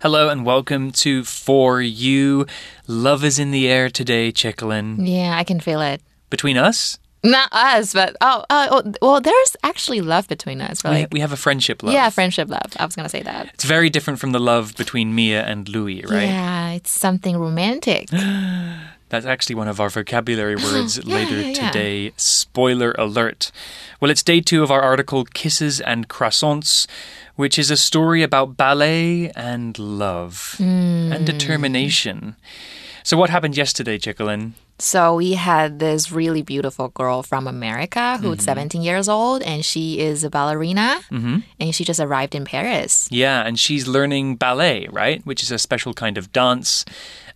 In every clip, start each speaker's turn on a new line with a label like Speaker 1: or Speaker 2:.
Speaker 1: Hello and welcome to For You. Love is in the air today, Chicklin.
Speaker 2: Yeah, I can feel it.
Speaker 1: Between us?
Speaker 2: Not us, but oh, uh, oh well, there's actually love between us.
Speaker 1: We,
Speaker 2: Like,
Speaker 1: we have a friendship love.
Speaker 2: yeah, friendship love. I was gonna say that.
Speaker 1: It's very different from the love between Mia and Louis, right?
Speaker 2: Yeah, it's something romantic.
Speaker 1: That's actually one of our vocabulary words
Speaker 2: Yeah,
Speaker 1: later
Speaker 2: yeah, yeah.
Speaker 1: today. Spoiler alert. Well, it's day two of our article, Kisses and Croissants, which is a story about ballet and love
Speaker 2: Hmm.
Speaker 1: and determination. So, what happened yesterday, Chicklin?
Speaker 2: so we had this really beautiful girl from America who's 17 years old, and she is a ballerina, and she just arrived in Paris.
Speaker 1: Yeah, and she's learning ballet, right? Which is a special kind of dance.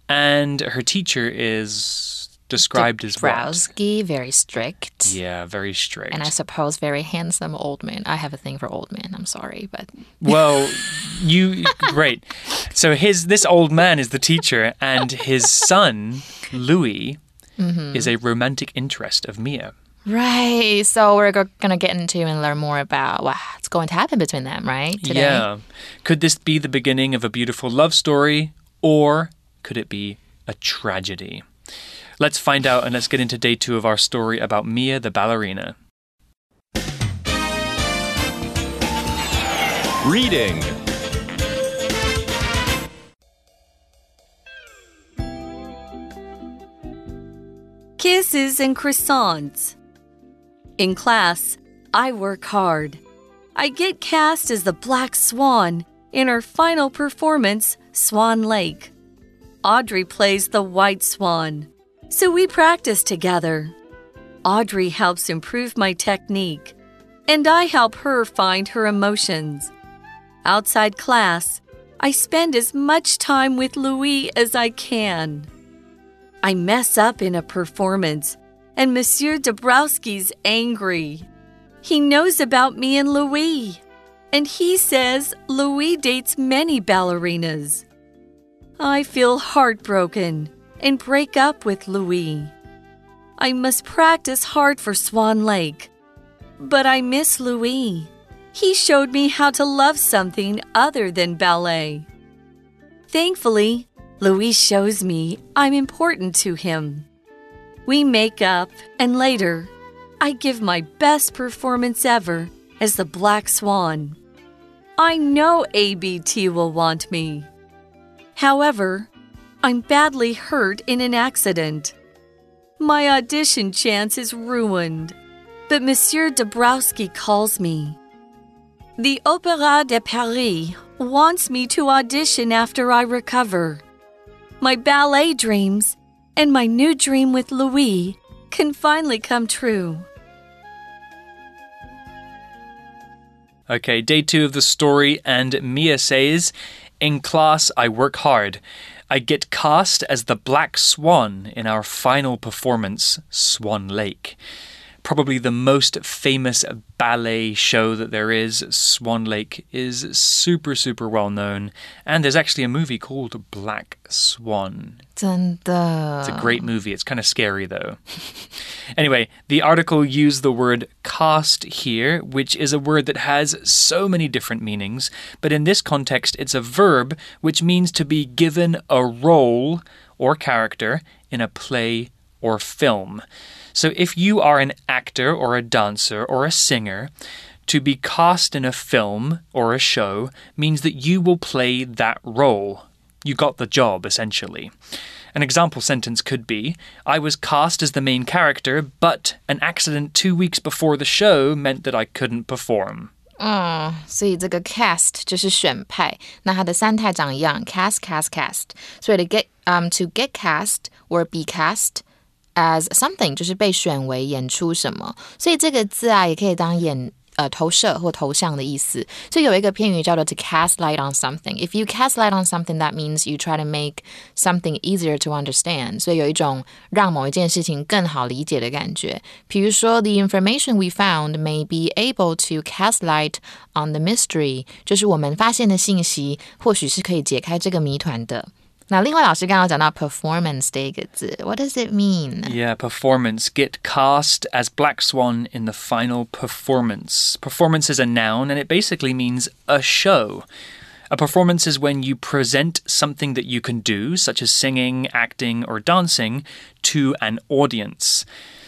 Speaker 1: And her teacher is described as what?
Speaker 2: Dabrowski, very strict.
Speaker 1: Yeah, very strict.
Speaker 2: And I suppose very handsome old man. I have a thing for old men. I'm sorry, but
Speaker 1: Well, you great. So his this old man is the teacher, and his son Louis
Speaker 2: Mm-hmm.
Speaker 1: is a romantic interest of Mia.
Speaker 2: Right. So we're go- going to get into and learn more about what's going to happen between them, right? Today.
Speaker 1: Yeah. Could this be the beginning of a beautiful love story, or could it be a tragedy? Let's find out, and let's get into day two of our story about Mia the ballerina.
Speaker 3: Reading
Speaker 4: Kisses and croissants. In class, I work hard. I get cast as the Black Swan in her final performance, Swan Lake. Audrey plays the White Swan, so we practice together. Audrey helps improve my technique, and I help her find her emotions. Outside class, I spend as much time with Louis as I can. I mess up in a performance, and Monsieur Dabrowski's angry. He knows about me and Louis, and he says Louis dates many ballerinas. I feel heartbroken and break up with Louis. I must practice hard for Swan Lake, but I miss Louis. He showed me how to love something other than ballet. Thankfully, Louis shows me I'm important to him. We make up, and later, I give my best performance ever as the Black Swan. I know ABT will want me. However, I'm badly hurt in an accident. My audition chance is ruined, but Monsieur Dabrowski calls me. The Opéra de Paris wants me to audition after I recover. My ballet dreams and my new dream with Louis can finally come true.
Speaker 1: Okay, day two of the story, and Mia says, In class, I work hard. I get cast as the Black Swan in our final performance, Swan Lake. Probably the most famous ballet show that there is, Swan Lake, is super, super well known. And there's actually a movie called Black Swan.
Speaker 2: 真的
Speaker 1: It's a great movie. It's kind of scary, though. anyway, the article used the word cast here, which is a word that has so many different meanings. But in this context, it's a verb which means to be given a role or character in a play or film. So if you are an actor or a dancer or a singer, to be cast in a film or a show means that you will play that role. You got the job, essentially. An example sentence could be I was cast as the main character, but an accident two weeks before the show meant that I couldn't perform.
Speaker 2: 嗯，所以这个 cast 就是选派，那它的三态长一样，cast cast cast。所以 to get um to get cast or be cast as something 就是被选为演出什么，所以这个字啊也可以当演。呃，投射或头像的意思，所以有一个片语叫做 to cast light on something。If you cast light on something, that means you try to make something easier to understand。所以有一种让某一件事情更好理解的感觉。比如说，the information we found may be able to cast light on the mystery，就是我们发现的信息，或许是可以解开这个谜团的。那另外老师刚刚有讲到 performance 这个字，What does it mean？
Speaker 1: Yeah, performance. Get cast as Black Swan in the final performance. Performance is a noun and it basically means a show. A performance is when you present something that you can do, such as singing, acting, or dancing, to an audience.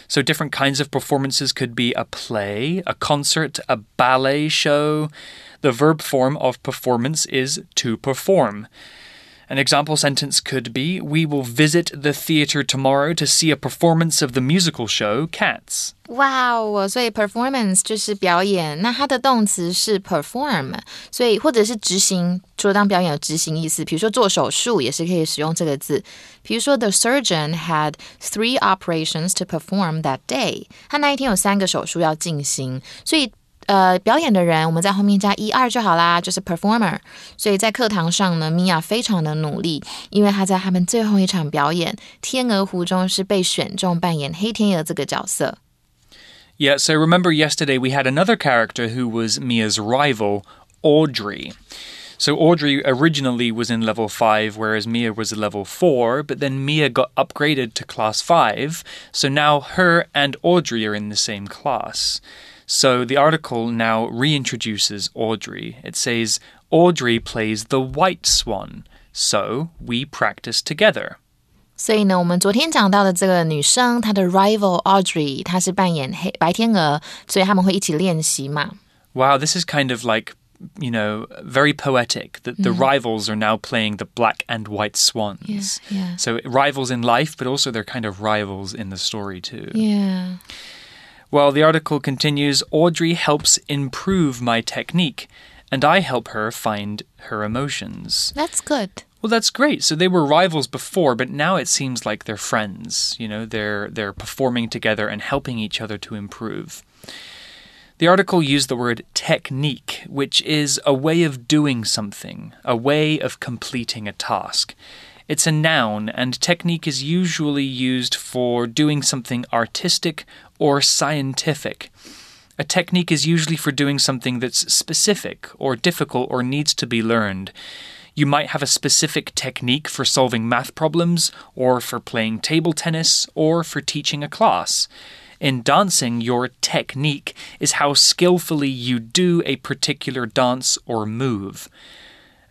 Speaker 1: So, different kinds of performances could be a play, a concert, a ballet show. The verb form of performance is to perform. An example sentence could be We will visit the theater tomorrow to see a performance of the musical show Cats.
Speaker 2: 哇哦，所以 performance 就是表演，那它的动词是 perform，所以或者是执行，除了当表演有执行意思，比如说做手术也是可以使用这个字。比如说，the surgeon had three operations to perform that day，他那一天有三个手术要进行，所以。 呃，表演的人，我们在后面加一二就好啦，就是 performer。所以在课堂上呢，米娅非常的努力，因为她在他们最后一场表演《天鹅湖》中是被选中扮演黑天鹅这个角色。
Speaker 1: Yeah, so remember yesterday we had another character who was Mia's rival, Audrey. So Audrey originally was in level 5, whereas Mia was at level 4, but then Mia got upgraded to class 5, so now her and Audrey are in the same class. So the article now reintroduces Audrey. It says, Audrey plays the white swan, so we practice together.
Speaker 2: 所以呢，我们昨天讲到的这个女生，她的 rival Audrey，她是扮演黑白天鹅，所以他们会一起练习嘛。
Speaker 1: Wow, this is kind of like you know, very poetic that the mm. rivals are now playing the black and white swans.
Speaker 2: Yeah, yeah.
Speaker 1: So rivals in life, but also they're kind of rivals in the story too.
Speaker 2: Yeah.
Speaker 1: Well, the article continues Audrey helps improve my technique, and I help her find her emotions.
Speaker 2: That's good.
Speaker 1: Well, that's great. So they were rivals before, but now it seems like they're friends. You know, they're they're performing together and helping each other to improve. The article used the word technique, which is a way of doing something, a way of completing a task. It's a noun, and technique is usually used for doing something artistic or scientific. A technique is usually for doing something that's specific or difficult or needs to be learned. You might have a specific technique for solving math problems, or for playing table tennis, or for teaching a class. In dancing, your technique is how skillfully you do a particular dance or move.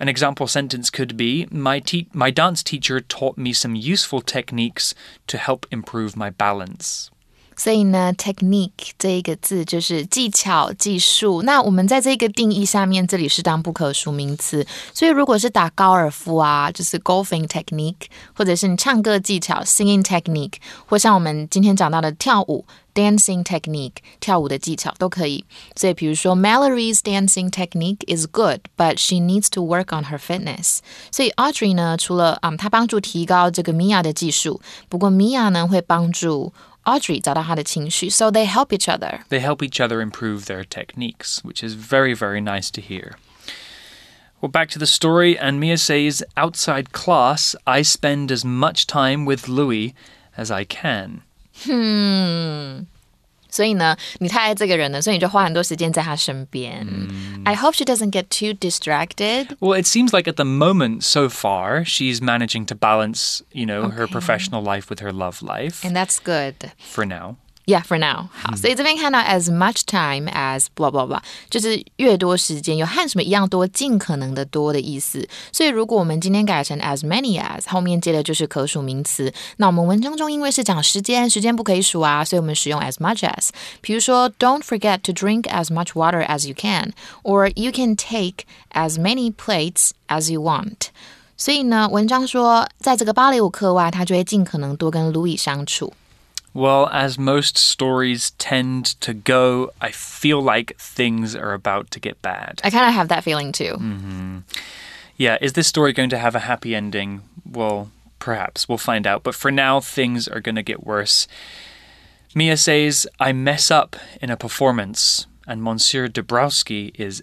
Speaker 1: An example sentence could be my, te- my dance teacher taught me some useful techniques to help improve my balance.
Speaker 2: 所以呢，technique 这一个字就是技巧、技术。那我们在这个定义下面，这里是当不可数名词。所以如果是打高尔夫啊，就是 golfing technique，或者是你唱歌技巧 singing technique，或像我们今天讲到的跳舞 dancing technique，跳舞的技巧都可以。所以比如说，Mallory's dancing technique is good，but she needs to work on her fitness。所以 Audrey 呢，除了啊，她帮助提高这个 Mia 的技术，不过 Mia 呢会帮助。Audrey 找到她的情绪，so they help each other.
Speaker 1: They help each other improve their techniques, which is very, very nice to hear. Well, back to the story, and Mia says, outside class, I spend as much time with Louis as I can.
Speaker 2: Hmm. 所以呢，你太爱这个人了，所以你就花很多时间在他身边。Mm. I hope she doesn't get too distracted.
Speaker 1: Well, it seems like at the moment so far, she's managing to balance, you know, okay. her professional life with her love life.
Speaker 2: And that's good.
Speaker 1: For now.
Speaker 2: Yeah, for now. 好，所以这边看到 as much time as blah blah blah，就是越多时间，有和什么一样多，尽可能的多的意思。所以如果我们今天改成 as many as，后面接的就是可数名词。那我们文章中因为是讲时间，时间不可以数啊，所以我们使用 as much as。比如说，Don't forget to drink as much water as you can，or you can take as many plates as you want。所以呢，文章说，在这个芭蕾舞课外，他就会尽可能多跟 Louis 相处。
Speaker 1: Well, as most stories tend to go, I feel like things are about to get bad.
Speaker 2: I kind of have that feeling too.
Speaker 1: Mm -hmm. Yeah, is this story going to have a happy ending? Well, perhaps. We'll find out. But for now, things are going to get worse. Mia says, I mess up in a performance, and Monsieur Dabrowski is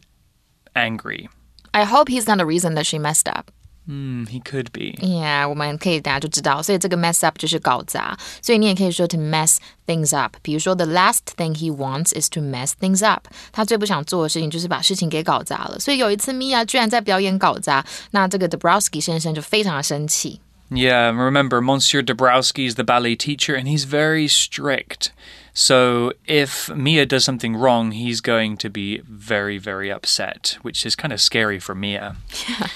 Speaker 1: angry.
Speaker 2: I hope he's not the reason that she messed up.
Speaker 1: Hmm, he could be.
Speaker 2: Yeah，我们可以大家就知道，所以这个 mess up 就是搞砸，所以你也可以说 to mess things up。比如说，the last thing he wants is to mess things up。他最不想做的事情就是把事情给搞砸了。所以有一次，Mia 居然在表演搞砸，那这个 Dabrowski 先生就非常的生气。
Speaker 1: Yeah, remember, Monsieur Dabrowski is the ballet teacher and he's very strict. So if Mia does something wrong, he's going to be very, very upset, which is kind of scary for Mia.
Speaker 2: Yeah.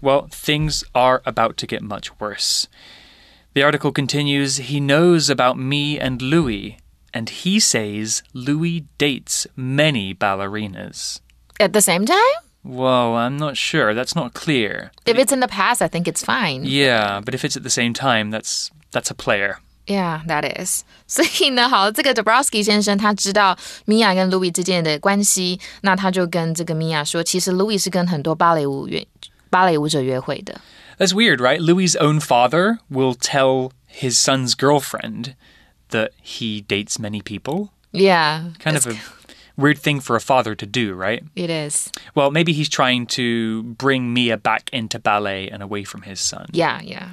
Speaker 1: Well, things are about to get much worse. The article continues He knows about me and Louis, and he says Louis dates many ballerinas.
Speaker 2: At the same time?
Speaker 1: Whoa, I'm not sure. That's not clear.
Speaker 2: If it's in the past, I think it's fine.
Speaker 1: Yeah, but if it's at the same time, that's that's a player.
Speaker 2: Yeah, that is. 所以呢，好，这个 Dabrowski 先生他知道 Mia 跟 Louis 之间的关系，那他就跟这个 Mia 说，其实 Louis 是跟很多芭蕾舞约 芭蕾舞者约会的。
Speaker 1: That's weird, right? Louis's own father will tell his son's girlfriend that he dates many people.
Speaker 2: Yeah,
Speaker 1: Kind of a weird thing for a father to do, right?
Speaker 2: it is.
Speaker 1: Well, maybe he's trying to bring Mia back into ballet and away from his son.
Speaker 2: Yeah, yeah.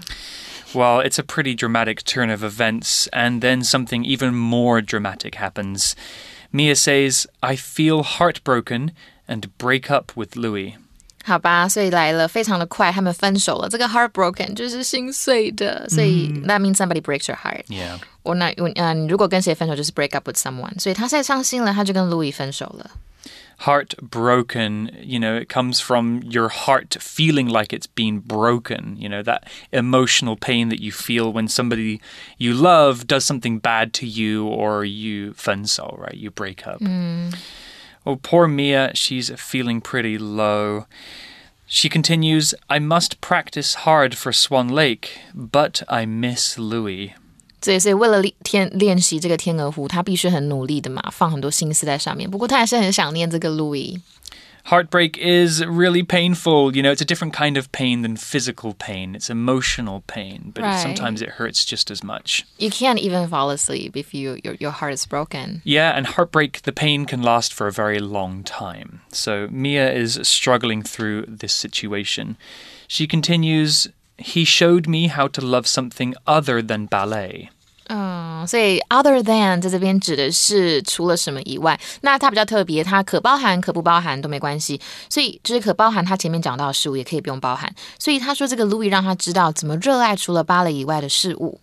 Speaker 1: Well, it's a pretty dramatic turn of events, and then something even more dramatic happens. Mia says, I feel heartbroken and break up with Louis.
Speaker 2: 好吧，所以来了，非常的快，他们分手了。这个 heartbroken 就是心碎的，所以、that means somebody breaks your heart。
Speaker 1: Yeah.
Speaker 2: 我那嗯，你如果跟谁分手，就是 break up with someone。所以他现在伤心了，他就跟 Louis 分手了。
Speaker 1: Heartbroken, you know, it comes from your heart feeling like it's been broken, you know, that emotional pain that you feel when somebody you love does something bad to you or you 分手, right? You break up. Oh, poor Mia, she's feeling pretty low. She continues, I must practice hard for Swan Lake, but I miss Louis.
Speaker 2: 所以，所以为了练天练习这个天鹅湖，他必须很努力的嘛，放很多心思在上面。不过他还是很想念这个 Louis。
Speaker 1: Heartbreak is really painful. You know, it's a different kind of pain than physical pain. It's emotional pain, but
Speaker 2: Right.
Speaker 1: sometimes it hurts just as much.
Speaker 2: You can't even fall asleep if you your your heart is broken.
Speaker 1: Yeah, and heartbreak, the pain can last for a very long time. So Mia is struggling through this situation. She continues, He showed me how to love something other than ballet.
Speaker 2: 嗯，所以 other than 在这边指的是除了什么以外，那它比较特别，它可包含可不包含都没关系。所以就是可包含它前面讲到的事物，也可以不用包含。所以他说这个 Louis 让他知道怎么热爱除了芭蕾以外的事物。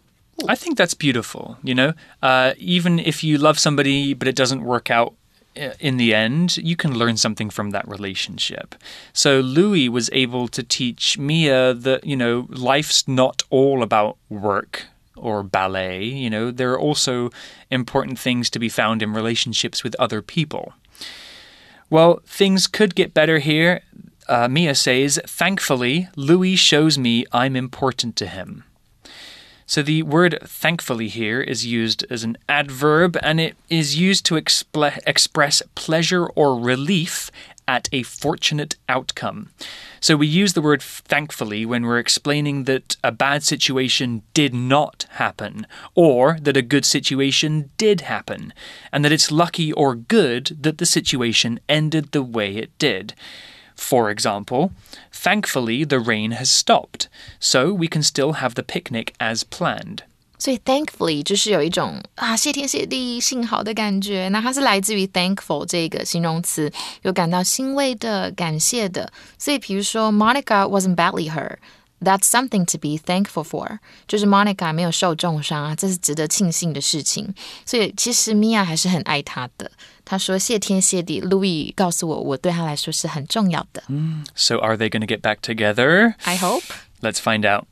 Speaker 1: I think that's beautiful, you know? Uh, even if you love somebody but it doesn't work out uh, in the end, you can learn something from that relationship. So Louis was able to teach Mia that, you know, life's not all about work or ballet, you know, there are also important things to be found in relationships with other people. Well, things could get better here. Uh, Mia says, Thankfully, Louis shows me I'm important to him. So the word thankfully here is used as an adverb and it is used to express pleasure or relief at a fortunate outcome. So we use the word thankfully when we're explaining that a bad situation did not happen or that a good situation did happen and that it's lucky or good that the situation ended the way it did. For example, thankfully the rain has stopped, so we can still have the picnic as planned.
Speaker 2: 所以 thankfully 就是有一种啊谢天谢地幸好的感觉，那它是来自于 thankful 这个形容词，有感到欣慰的、感谢的。所以比如说 Monica wasn't badly hurt。That's something to be thankful for，就是 Monica 没有受重伤啊，这是值得庆幸的事情。所以其实 Mia 还是很爱他的。他说谢天谢地，Louis 告诉我，我对他来说是很重要的。
Speaker 1: So are they going to get back together?
Speaker 2: I hope。
Speaker 1: Let's find out.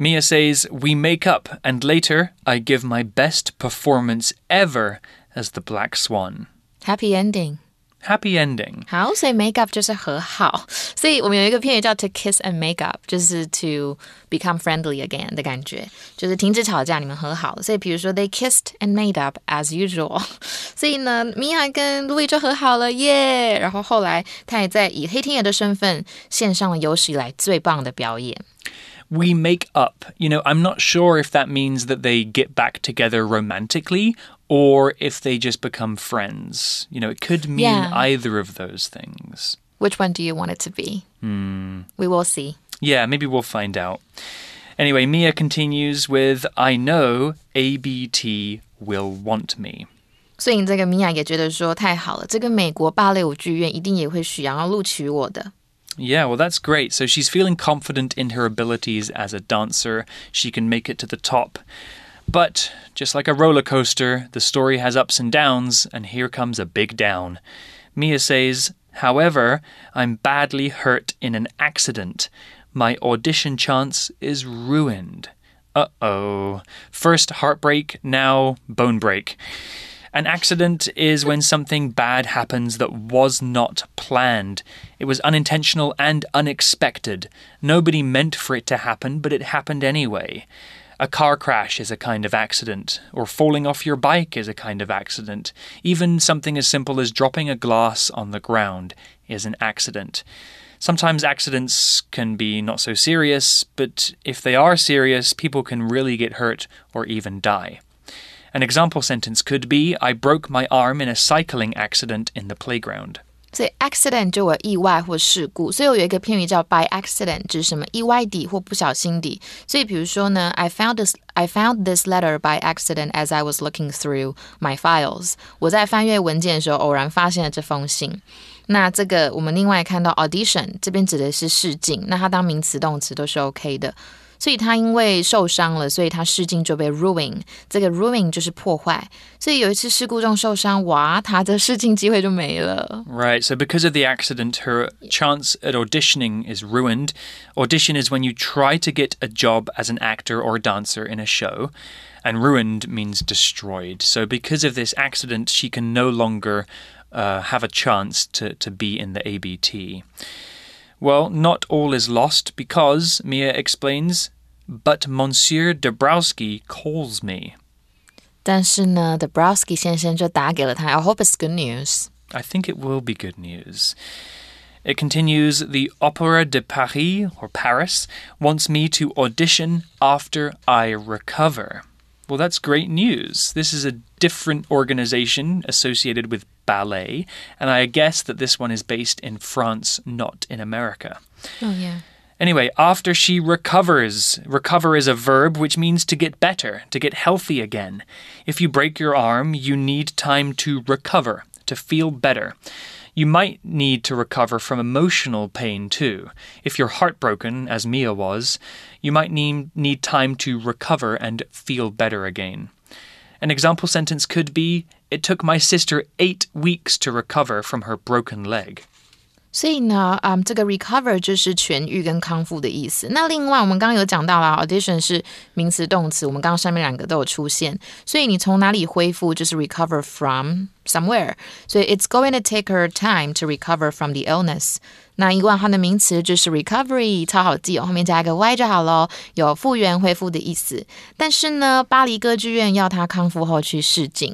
Speaker 1: Mia says, We make up, and later I give my best performance ever as the Black Swan.
Speaker 2: Happy ending。
Speaker 1: Happy ending.
Speaker 2: 好，所以 make up 就是和好，所以我们有一个片语叫 to kiss and make up，就是 to become friendly again 的感觉，就是停止吵架，你们和好了。所以比如说 they kissed and made up as usual，所以呢，米娅跟 Louis 就和好了耶。然后后来他也在以黑天鹅的身份献上了有史以来最棒的表演。
Speaker 1: We make up. You know, I'm not sure if that means that they get back together romantically or if they just become friends. You know, it could mean
Speaker 2: Yeah.
Speaker 1: either of those things.
Speaker 2: Which one do you want it to be? We will see.
Speaker 1: Yeah, maybe we'll find out. Anyway, Mia continues with I know ABT will want me.
Speaker 2: 所以这个米娅也觉得说太好了，这个美国芭蕾舞剧院一定也会想要录取我的。
Speaker 1: Yeah, well, that's great. So she's feeling confident in her abilities as a dancer. She can make it to the top. But just like a roller coaster, the story has ups and downs, and here comes a big down. Mia says, However, I'm badly hurt in an accident. My audition chance is ruined. Uh oh. First heartbreak, now bone break. An accident is when something bad happens that was not planned. It was unintentional and unexpected. Nobody meant for it to happen, but it happened anyway. A car crash is a kind of accident, or falling off your bike is a kind of accident. Even something as simple as dropping a glass on the ground is an accident. Sometimes accidents can be not so serious, but if they are serious, people can really get hurt or even die. An example sentence could be I broke my arm in a cycling accident in the playground.
Speaker 2: 所以 accident 就有意外或事故，所以我有一个片语叫 by accident，指什么意外地或不小心地。所以比如说呢，I found this I found this letter by accident as I was looking through my files。我在翻阅文件的时候偶然发现了这封信。那这个我们另外看到 audition 这边指的是试镜，那它当名词动词都是 OK 的。 所以他因为受伤了，所以他试镜就被 ruin。这个 ruin 就是破坏。所以有一次事故中受伤，哇，他的试镜机会就没了。
Speaker 1: Right. So because of the accident, her chance at auditioning is ruined. Audition is when you try to get a job as an actor or a dancer in a show. And ruined means destroyed. So because of this accident, she can no longer uh, have a chance to, to be in the ABT. Well, not all is lost because, Mia explains, but Monsieur Dabrowski calls me.
Speaker 2: 但是呢，Dabrowski 先生就打给了他。I hope it's good news.
Speaker 1: I think it will be good news. It continues The Opera de Paris, or Paris, wants me to audition after I recover. Well, that's great news. This is a different organization associated with ballet, and I guess that this one is based in France, not in America.
Speaker 2: Oh, yeah.
Speaker 1: Anyway, after she recovers, recover is a verb which means to get better, to get healthy again. If you break your arm, you need time to recover, to feel better. You might need to recover from emotional pain too. If you're heartbroken, as Mia was, you might need, need time to recover and feel better again. An example sentence could be It took my sister eight weeks to recover from her broken leg.
Speaker 2: 所以呢，嗯，这个 recover 就是痊愈跟康复的意思。那另外，我们刚刚有讲到啦，audition 是名词动词，我们刚刚上面两个都有出现。所以你从哪里恢复，就是 recover from somewhere。所以 it's going to take her time to recover from the illness。那以往它的名词就是 recovery，超好记哦，后面加一个 y 就好咯，有复原、恢复的意思。但是呢，巴黎歌剧院要她康复后去试镜。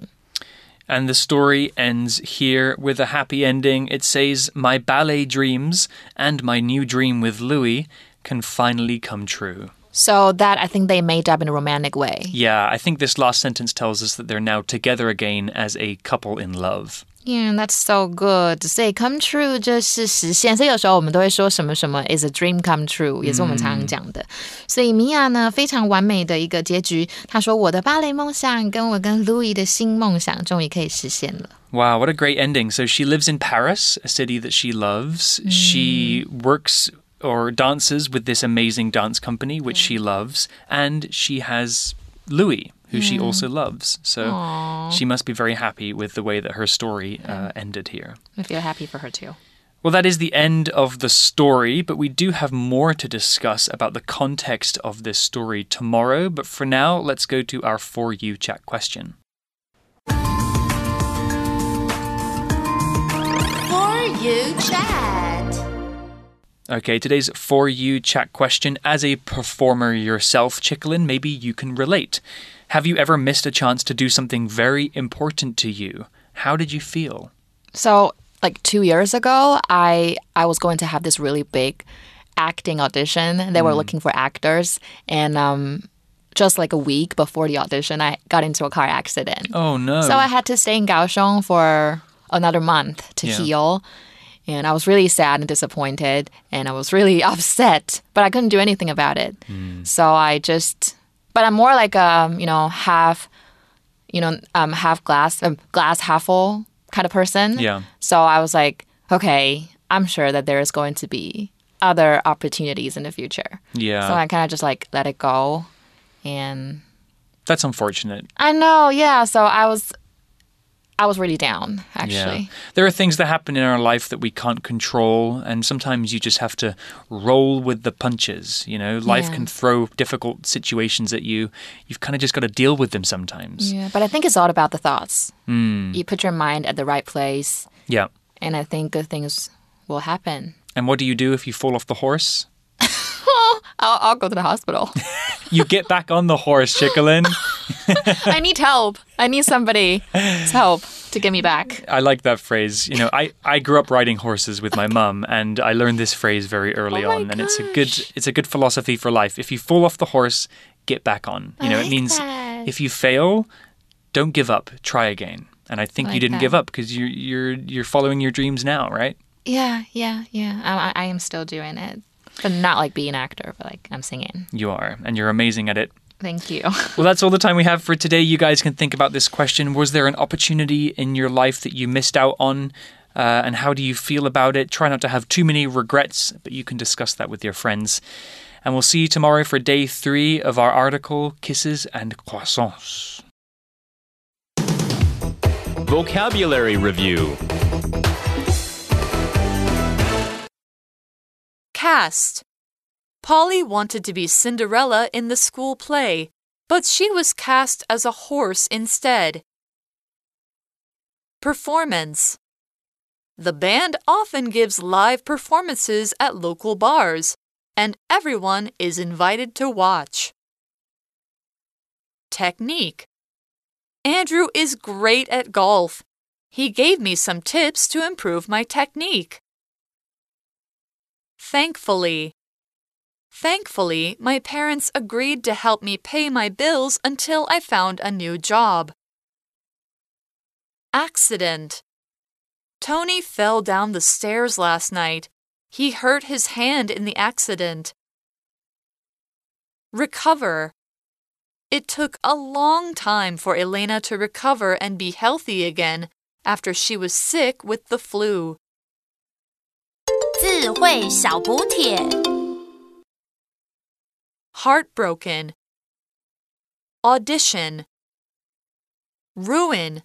Speaker 1: And the story ends here with a happy ending. It says, My ballet dreams and my new dream with Louis can finally come true.
Speaker 2: So that I think they made up in a romantic way.
Speaker 1: Yeah, I think this last sentence tells us that they're now together again as a couple in love.
Speaker 2: Yeah, that's so good. 所以 come true 就是实现，所以有时候我们都会说什么什么 is a dream come true，也是我们常常讲的。所以米娅呢，非常完美的一个结局。她说：“我的芭蕾梦想跟我跟 Louis 的新梦想终于可以实现了。”
Speaker 1: Wow, what a great ending. So she lives in Paris, a city that she loves. She works or dances with this amazing dance company, which she loves, and she has Louis, who she also loves. So
Speaker 2: Aww.
Speaker 1: she must be very happy with the way that her story uh, ended here.
Speaker 2: I feel happy for her too.
Speaker 1: Well, that is the end of the story, but we do have more to discuss about the context of this story tomorrow. But for now, let's go to our For You chat question.
Speaker 3: For you chat.
Speaker 1: Okay, today's For You chat question. As a performer yourself, Chicklin, maybe you can relate. Have you ever missed a chance to do something very important to you? How did you feel?
Speaker 2: So, like two years ago, I I was going to have this really big acting audition. They were looking for actors, and um, just like a week before the audition, I got into a car accident.
Speaker 1: Oh, no.
Speaker 2: So I had to stay in Kaohsiung for another month to
Speaker 1: Yeah.
Speaker 2: heal. And I was really sad and disappointed, and I was really upset, but I couldn't do anything about it.
Speaker 1: Hmm.
Speaker 2: So I just, but I'm more like a, you know, half, you know, um, half glass, um, glass half full kind of person.
Speaker 1: Yeah.
Speaker 2: So I was like, okay, I'm sure that there is going to be other opportunities in the future.
Speaker 1: Yeah.
Speaker 2: So I kind of just like let it go. And
Speaker 1: That's unfortunate.
Speaker 2: I know, yeah. So I was, I was really down actually.
Speaker 1: Yeah. There are things that happen in our life that we can't control, and sometimes you just have to roll with the punches. You know, life
Speaker 2: Yeah.
Speaker 1: can throw difficult situations at you. You've kind of just got to deal with them sometimes.
Speaker 2: Yeah, but I think it's all about the thoughts.
Speaker 1: Hmm.
Speaker 2: You put your mind at the right place,
Speaker 1: Yeah.
Speaker 2: and I think good things will happen.
Speaker 1: And what do you do if you fall off the horse?
Speaker 2: I'll, I'll go to the hospital.
Speaker 1: You get back on the horse, Chickalin.
Speaker 2: I need help. I need somebody's help to get me back.
Speaker 1: I like that phrase. You know, I, I grew up riding horses with my mum, and I learned this phrase very early
Speaker 2: Oh
Speaker 1: on, and it's a good it's a good philosophy for life. If you fall off the horse, get back on. You know, it
Speaker 2: like
Speaker 1: means
Speaker 2: that.
Speaker 1: if you fail, don't give up. Try again. And I think you
Speaker 2: like
Speaker 1: didn't
Speaker 2: that.
Speaker 1: give up because you're you're you're following your dreams now, right?
Speaker 2: Yeah, yeah, yeah. I, I I am still doing it, but not like being an actor, but like I'm singing.
Speaker 1: You are, and you're amazing at it.
Speaker 2: Thank you.
Speaker 1: Well, that's all the time we have for today. You guys can think about this question. Was there an opportunity in your life that you missed out on? Uh, and how do you feel about it? Try not to have too many regrets, but you can discuss that with your friends. And we'll see you tomorrow for day three of our article Kisses and Croissants.
Speaker 5: Vocabulary Review
Speaker 6: Cast. Polly wanted to be Cinderella in the school play, but she was cast as a horse instead. Performance. The band often gives live performances at local bars, and everyone is invited to watch. Technique. Andrew is great at golf. He gave me some tips to improve my technique. Thankfully. Thankfully, my parents agreed to help me pay my bills until I found a new job. Accident. Tony fell down the stairs last night. He hurt his hand in the accident. Recover. It took a long time for Elena to recover and be healthy again after she was sick with the flu.
Speaker 3: 智慧小补帖。
Speaker 6: Heartbroken, audition, ruin,